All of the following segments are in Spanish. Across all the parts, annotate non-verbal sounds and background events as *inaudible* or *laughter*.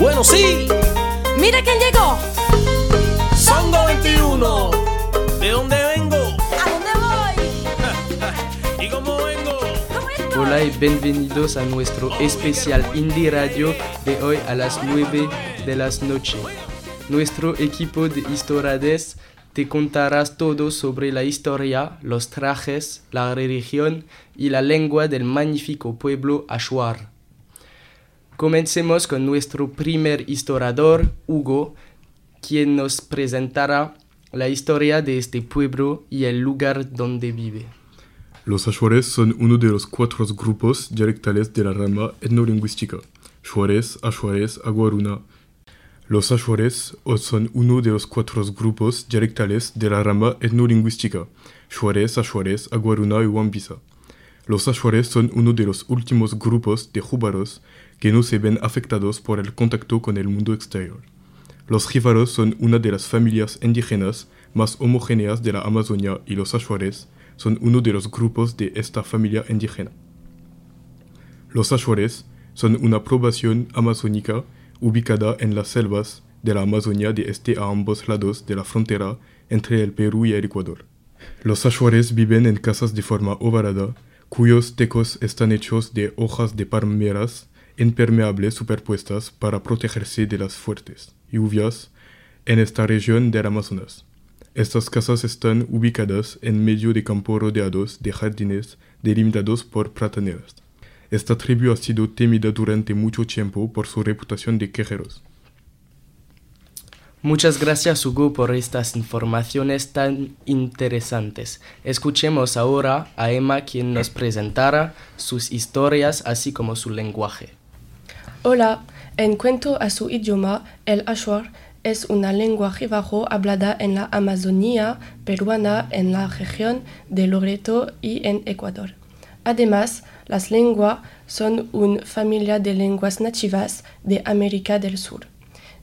Bueno, sí. ¡Mira quién llegó! Songo 21. ¿De dónde vengo? ¿A dónde voy? *laughs* ¿Y cómo vengo? ¿Cómo? Hola y bienvenidos a nuestro especial Indie Radio de hoy a las 9 de la noche. Nuestro equipo de historiadores te contarás todo sobre la historia, los trajes, la religión y la lengua del magnífico pueblo Ashuar. Comencemos con nuestro primer historiador, Hugo, quien nos presentará la historia de este pueblo y el lugar donde vive. Los Ashuares son uno de los cuatro grupos dialectales de la rama etnolingüística. Shuares, Ashuares, Aguaruna. Los Ashuares son uno de los cuatro grupos dialectales de la rama etnolingüística. Shuares, Ashuares, Aguaruna y Wambisa. Los Ashuares son uno de los últimos grupos de júbaros que no se ven afectados por el contacto con el mundo exterior. Los jíbaros son una de las familias indígenas más homogéneas de la Amazonia y los Ashuares son uno de los grupos de esta familia indígena. Los Ashuares son una población amazónica ubicada en las selvas de la Amazonia de este a ambos lados de la frontera entre el Perú y el Ecuador. Los Ashuares viven en casas de forma ovalada, cuyos tecos están hechos de hojas de palmeras impermeables superpuestas para protegerse de las fuertes lluvias en esta región del Amazonas. Estas casas están ubicadas en medio de campos rodeados de jardines delimitados por plataneras. Esta tribu ha sido temida durante mucho tiempo por su reputación de quejeros. Muchas gracias Hugo por estas informaciones tan interesantes. Escuchemos ahora a Emma quien nos presentará sus historias así como su lenguaje. Hola, en cuanto a su idioma, el Ashuar es una lengua jibajo hablada en la Amazonía peruana, en la región de Loreto y en Ecuador. Además, las lenguas son una familia de lenguas nativas de América del Sur.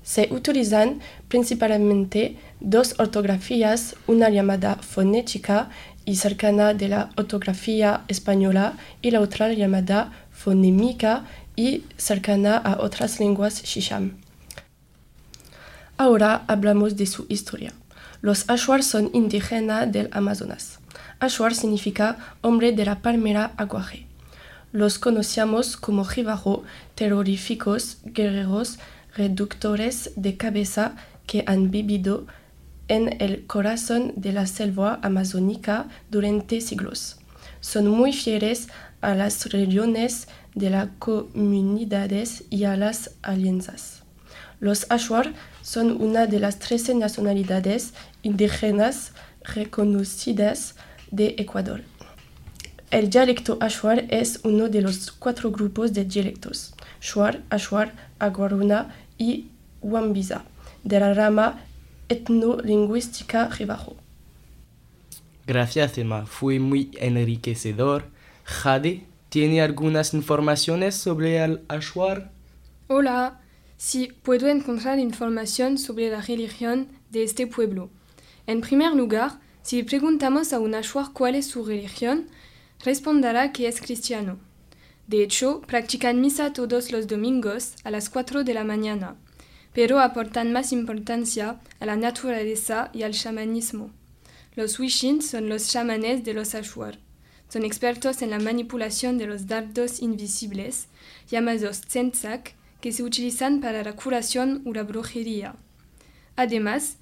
Se utilizan principalmente dos ortografías, una llamada fonética y cercana de la ortografía española y la otra llamada fonémica y cercana a otras lenguas shisham. Ahora hablamos de su historia. Los Ashuar son indígenas del Amazonas. Ashuar significa hombre de la palmera aguaje. Los conocíamos como jibajo, terroríficos, guerreros, reductores de cabeza que han vivido en el corazón de la selva amazónica durante siglos. Son muy fieles a las religiones de las comunidades y a las alianzas. Los Ashuar son una de las 13 nacionalidades indígenas reconocidas de Ecuador. El dialecto Ashuar es uno de los cuatro grupos de dialectos, Shuar, Ashuar, Aguaruna y Wambiza, de la rama etnolingüística Jibajo. Gracias Emma, fue muy enriquecedor. Jade, ¿tiene algunas informaciones sobre el Ashuar? Hola, sí, puedo encontrar información sobre la religión de este pueblo. En primer lugar, si preguntamos a un Ashuar cuál es su religión, responderá que es cristiano. De hecho, practican misa todos los domingos a las 4 de la mañana, pero aportan más importancia a la naturaleza y al chamanismo. Los Wishin son los chamanes de los Ashuar. Son expertos en la manipulación de los dardos invisibles, llamados tsentzak, que se utilizan para la curación o la brujería. Además,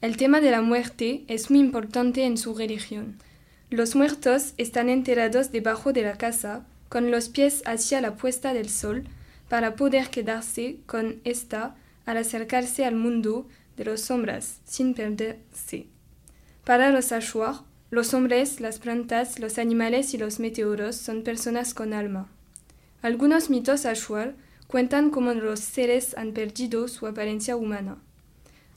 el tema de la muerte es muy importante en su religión. Los muertos están enterrados debajo de la casa, con los pies hacia la puesta del sol, para poder quedarse con esta al acercarse al mundo de las sombras, sin perderse. Para los Ashuar, los hombres, las plantas, los animales y los meteoros son personas con alma. Algunos mitos Ashuar cuentan cómo los seres han perdido su apariencia humana.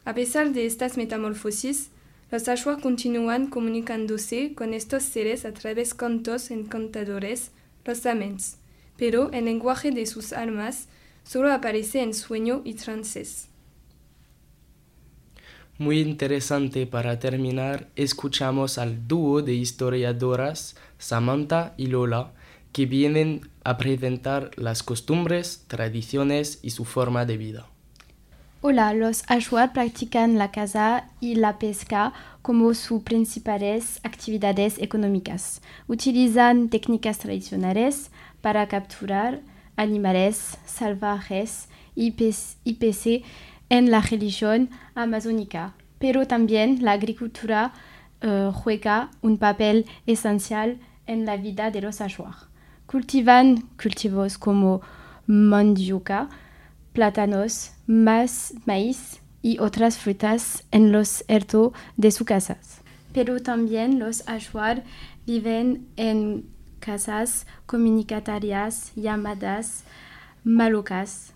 A pesar de estas metamorfosis, los Ashuar continúan comunicándose con estos seres a través de cantos encantadores, los amens, pero el lenguaje de sus almas solo aparece en sueño y trances. Muy interesante para terminar, escuchamos al dúo de historiadoras Samantha y Lola que vienen a presentar las costumbres, tradiciones y su forma de vida. Hola, los Ashwar practican la caza y la pesca como sus principales actividades económicas. Utilizan técnicas tradicionales para capturar animales salvajes y, PC en la religión amazónica, pero también la agricultura eh, juega un papel esencial en la vida de los Ashwar. Cultivan cultivos como mandioca, plátanos, maíz y otras frutas en los huertos de sus casas. Pero también los Ashwar viven en casas comunitarias llamadas malocas.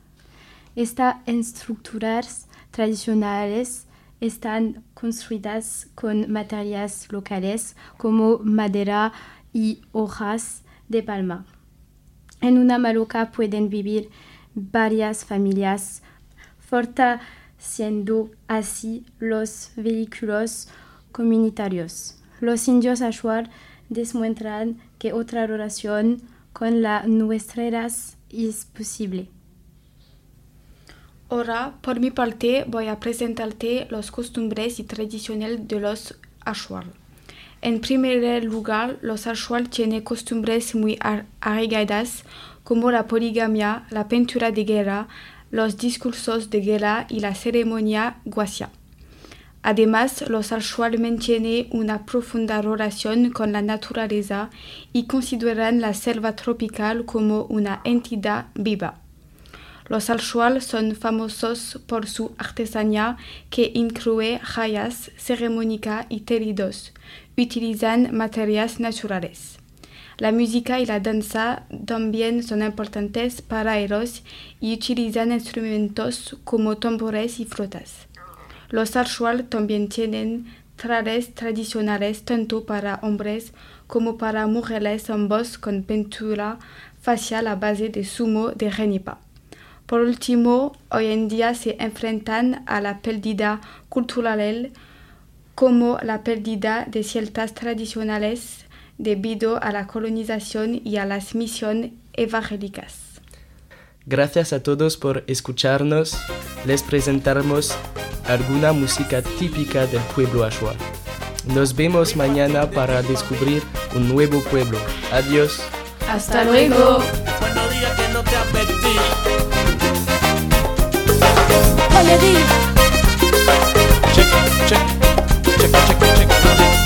Estas estructuras tradicionales están construidas con materias locales como madera y hojas de palma. En una maloca pueden vivir varias familias, fortaleciendo así los vehículos comunitarios. Los indios Ashwar demuestran que otra relación con la nuestra es posible. Ahora, por mi parte, voy a presentarte los costumbres y tradiciones de los Ashwar. En primer lugar, los Ashwar tienen costumbres muy arraigadas como la poligamia, la pintura de guerra, los discursos de guerra y la ceremonia guasia. Además, los Ashwar mantienen una profunda relación con la naturaleza y consideran la selva tropical como una entidad viva. Los Ashwar son famosos por su artesanía que incluye joyas, ceremonia y tejidos. Utilizan materias naturales. La música y la danza también son importantes para ellos y utilizan instrumentos como tambores y flotas. Los Ashwar también tienen trajes tradicionales tanto para hombres como para mujeres, ambos con pintura facial a base de zumo de renipa. Por último, hoy en día se enfrentan a la pérdida cultural como la pérdida de ciertas tradicionales debido a la colonización y a las misiones evangélicas. Gracias a todos por escucharnos. Les presentamos alguna música típica del pueblo Ashwa. Nos vemos mañana para descubrir un nuevo pueblo. Adiós. Hasta luego. Öyle değil. Çek, çek, çek, çek, çek, çek.